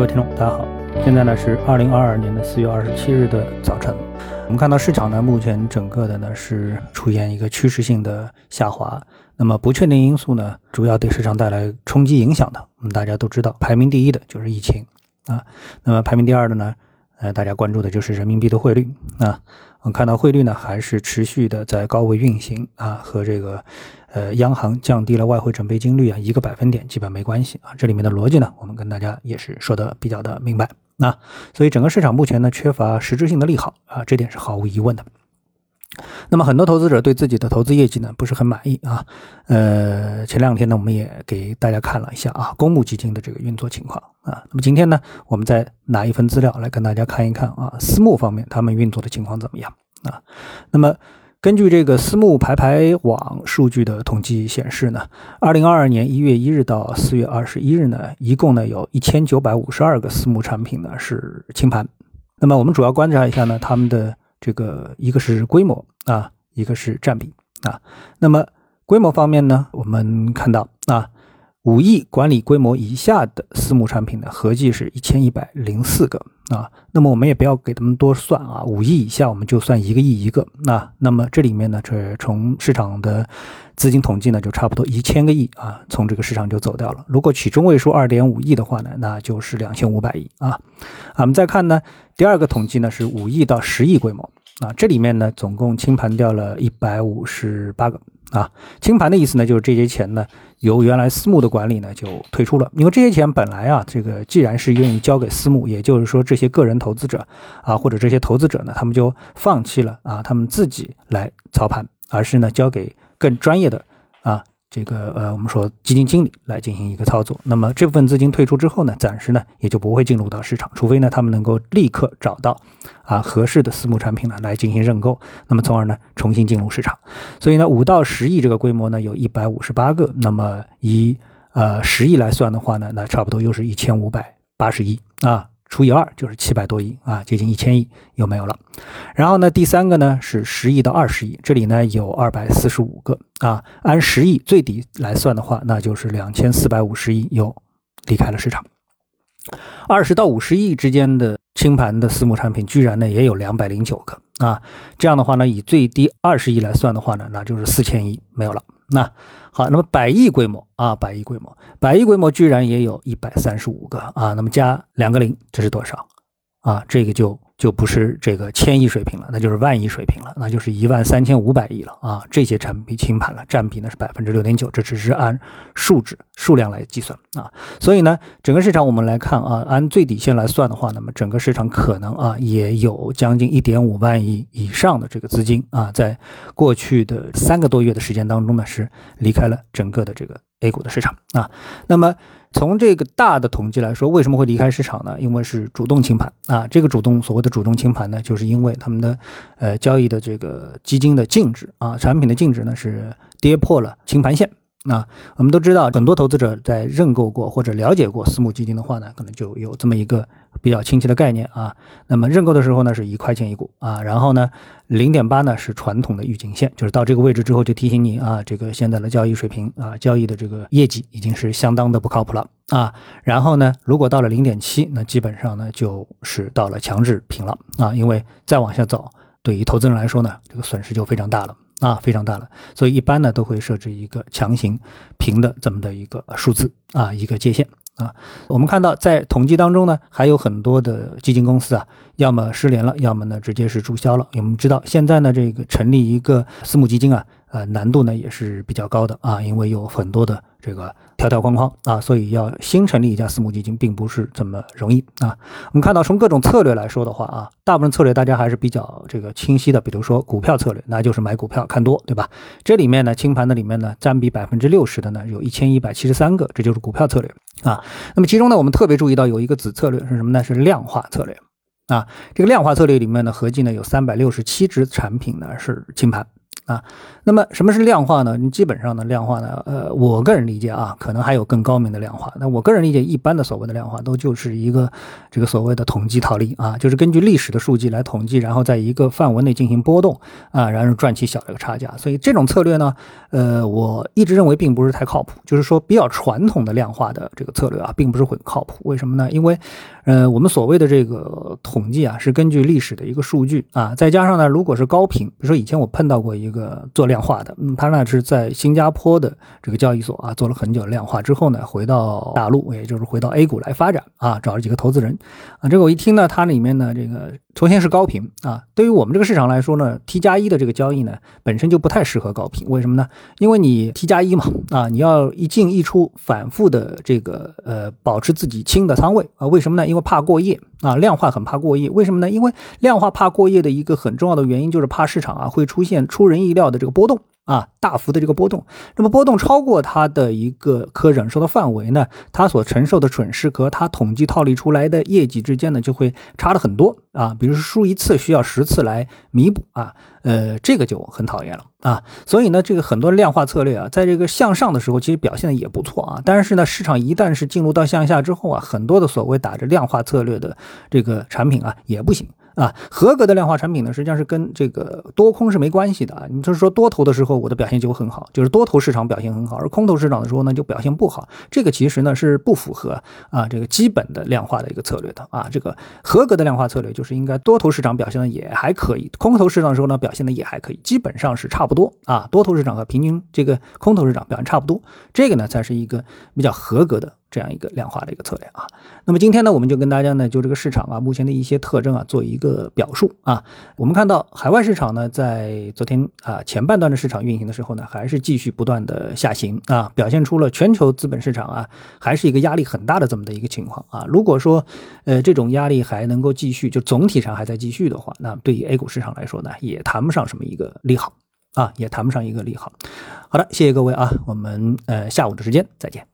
各位听众，大家好，现在呢是二零二二年的四月二十七日的早晨。我们看到市场呢，目前整个的呢是出现一个趋势性的下滑。那么不确定因素呢，主要对市场带来冲击影响的，我们大家都知道，排名第一的就是疫情啊。那么排名第二的呢，呃，大家关注的就是人民币的汇率啊。我们看到汇率呢还是持续的在高位运行啊，和这个呃央行降低了外汇准备金率啊一个百分点基本没关系啊。这里面的逻辑呢，我们跟大家也是说的比较的明白啊。所以整个市场目前呢缺乏实质性的利好啊，这点是毫无疑问的。那么很多投资者对自己的投资业绩呢不是很满意啊。呃，前两天呢我们也给大家看了一下啊公募基金的这个运作情况啊。那么今天呢我们再拿一份资料来跟大家看一看啊私募方面他们运作的情况怎么样啊。那么根据这个私募排排网数据的统计显示呢，二零二二年一月一日到四月二十一日呢，一共呢有一千九百五十二个私募产品呢是清盘。那么我们主要观察一下呢他们的。这个一个是规模啊，一个是占比啊。那么规模方面呢，我们看到啊，五亿管理规模以下的私募产品呢，合计是一千一百零四个啊。那么我们也不要给他们多算啊，五亿以下我们就算一个亿一个。那那么这里面呢，这从市场的资金统计呢，就差不多一千个亿啊，从这个市场就走掉了。如果取中位数二点五亿的话呢，那就是两千五百亿啊。我们再看呢。第二个统计呢是五亿到十亿规模啊，这里面呢总共清盘掉了一百五十八个啊。清盘的意思呢就是这些钱呢由原来私募的管理呢就退出了，因为这些钱本来啊这个既然是愿意交给私募，也就是说这些个人投资者啊或者这些投资者呢他们就放弃了啊他们自己来操盘，而是呢交给更专业的啊。这个呃，我们说基金经理来进行一个操作，那么这部分资金退出之后呢，暂时呢也就不会进入到市场，除非呢他们能够立刻找到啊合适的私募产品呢来进行认购，那么从而呢重新进入市场。所以呢，五到十亿这个规模呢有一百五十八个，那么以呃十亿来算的话呢，那差不多又是一千五百八十亿啊。除以二就是七百多亿啊，接近一千亿又没有了。然后呢，第三个呢是十亿到二十亿，这里呢有二百四十五个啊。按十亿最底来算的话，那就是两千四百五十亿又离开了市场。二十到五十亿之间的清盘的私募产品，居然呢也有两百零九个啊。这样的话呢，以最低二十亿来算的话呢，那就是四千亿没有了。那好，那么百亿规模啊，百亿规模，百亿规模居然也有一百三十五个啊，那么加两个零，这是多少啊？这个就。就不是这个千亿水平了，那就是万亿水平了，那就是一万三千五百亿了啊！这些产品清盘了，占比呢是百分之六点九，这只是按数值数量来计算啊。所以呢，整个市场我们来看啊，按最底线来算的话，那么整个市场可能啊也有将近一点五万亿以上的这个资金啊，在过去的三个多月的时间当中呢，是离开了整个的这个 A 股的市场啊。那么。从这个大的统计来说，为什么会离开市场呢？因为是主动清盘啊。这个主动所谓的主动清盘呢，就是因为他们的呃交易的这个基金的净值啊，产品的净值呢是跌破了清盘线。那我们都知道，很多投资者在认购过或者了解过私募基金的话呢，可能就有这么一个比较清晰的概念啊。那么认购的时候呢，是一块钱一股啊，然后呢，零点八呢是传统的预警线，就是到这个位置之后就提醒你啊，这个现在的交易水平啊，交易的这个业绩已经是相当的不靠谱了啊。然后呢，如果到了零点七，那基本上呢就是到了强制平了啊，因为再往下走，对于投资人来说呢，这个损失就非常大了。啊，非常大了，所以一般呢都会设置一个强行平的这么的一个数字啊，一个界限啊。我们看到在统计当中呢，还有很多的基金公司啊，要么失联了，要么呢直接是注销了。我们知道现在呢这个成立一个私募基金啊，呃难度呢也是比较高的啊，因为有很多的这个。条条框框啊，所以要新成立一家私募基金并不是这么容易啊。我们看到从各种策略来说的话啊，大部分策略大家还是比较这个清晰的。比如说股票策略，那就是买股票看多，对吧？这里面呢，清盘的里面呢，占比百分之六十的呢，有一千一百七十三个，这就是股票策略啊。那么其中呢，我们特别注意到有一个子策略是什么呢？是量化策略啊。这个量化策略里面呢，合计呢有三百六十七只产品呢是清盘。啊。那么什么是量化呢？你基本上呢，量化呢，呃，我个人理解啊，可能还有更高明的量化。那我个人理解，一般的所谓的量化都就是一个这个所谓的统计套利啊，就是根据历史的数据来统计，然后在一个范围内进行波动啊，然后赚取小的一个差价。所以这种策略呢，呃，我一直认为并不是太靠谱，就是说比较传统的量化的这个策略啊，并不是很靠谱。为什么呢？因为呃，我们所谓的这个统计啊，是根据历史的一个数据啊，再加上呢，如果是高频，比如说以前我碰到过一个做量化的，嗯，他那是在新加坡的这个交易所啊，做了很久量化之后呢，回到大陆，也就是回到 A 股来发展啊，找了几个投资人啊，这个我一听呢，它里面呢，这个首先是高频啊，对于我们这个市场来说呢，T 加一的这个交易呢，本身就不太适合高频，为什么呢？因为你 T 加一嘛，啊，你要一进一出，反复的这个呃，保持自己轻的仓位啊，为什么呢？因为怕过夜啊，量化很怕过夜，为什么呢？因为量化怕过夜的一个很重要的原因就是怕市场啊会出现出人意料的这个波动啊，大幅的这个波动。那么波动超过它的一个可忍受的范围呢，它所承受的损失和它统计套利出来的业绩之间呢就会差的很多啊。比如说输一次需要十次来弥补啊，呃，这个就很讨厌了啊。所以呢，这个很多量化策略啊，在这个向上的时候其实表现的也不错啊。但是呢，市场一旦是进入到向下之后啊，很多的所谓打着量化策略的这个产品啊也不行。啊，合格的量化产品呢，实际上是跟这个多空是没关系的啊。你就是说多头的时候，我的表现就很好，就是多头市场表现很好，而空头市场的时候呢，就表现不好。这个其实呢是不符合啊这个基本的量化的一个策略的啊。这个合格的量化策略就是应该多头市场表现的也还可以，空头市场的时候呢表现的也还可以，基本上是差不多啊。多头市场和平均这个空头市场表现差不多，这个呢才是一个比较合格的。这样一个量化的一个策略啊，那么今天呢，我们就跟大家呢就这个市场啊目前的一些特征啊做一个表述啊。我们看到海外市场呢在昨天啊前半段的市场运行的时候呢，还是继续不断的下行啊，表现出了全球资本市场啊还是一个压力很大的这么的一个情况啊。如果说呃这种压力还能够继续，就总体上还在继续的话，那对于 A 股市场来说呢，也谈不上什么一个利好啊，也谈不上一个利好。好的，谢谢各位啊，我们呃下午的时间再见。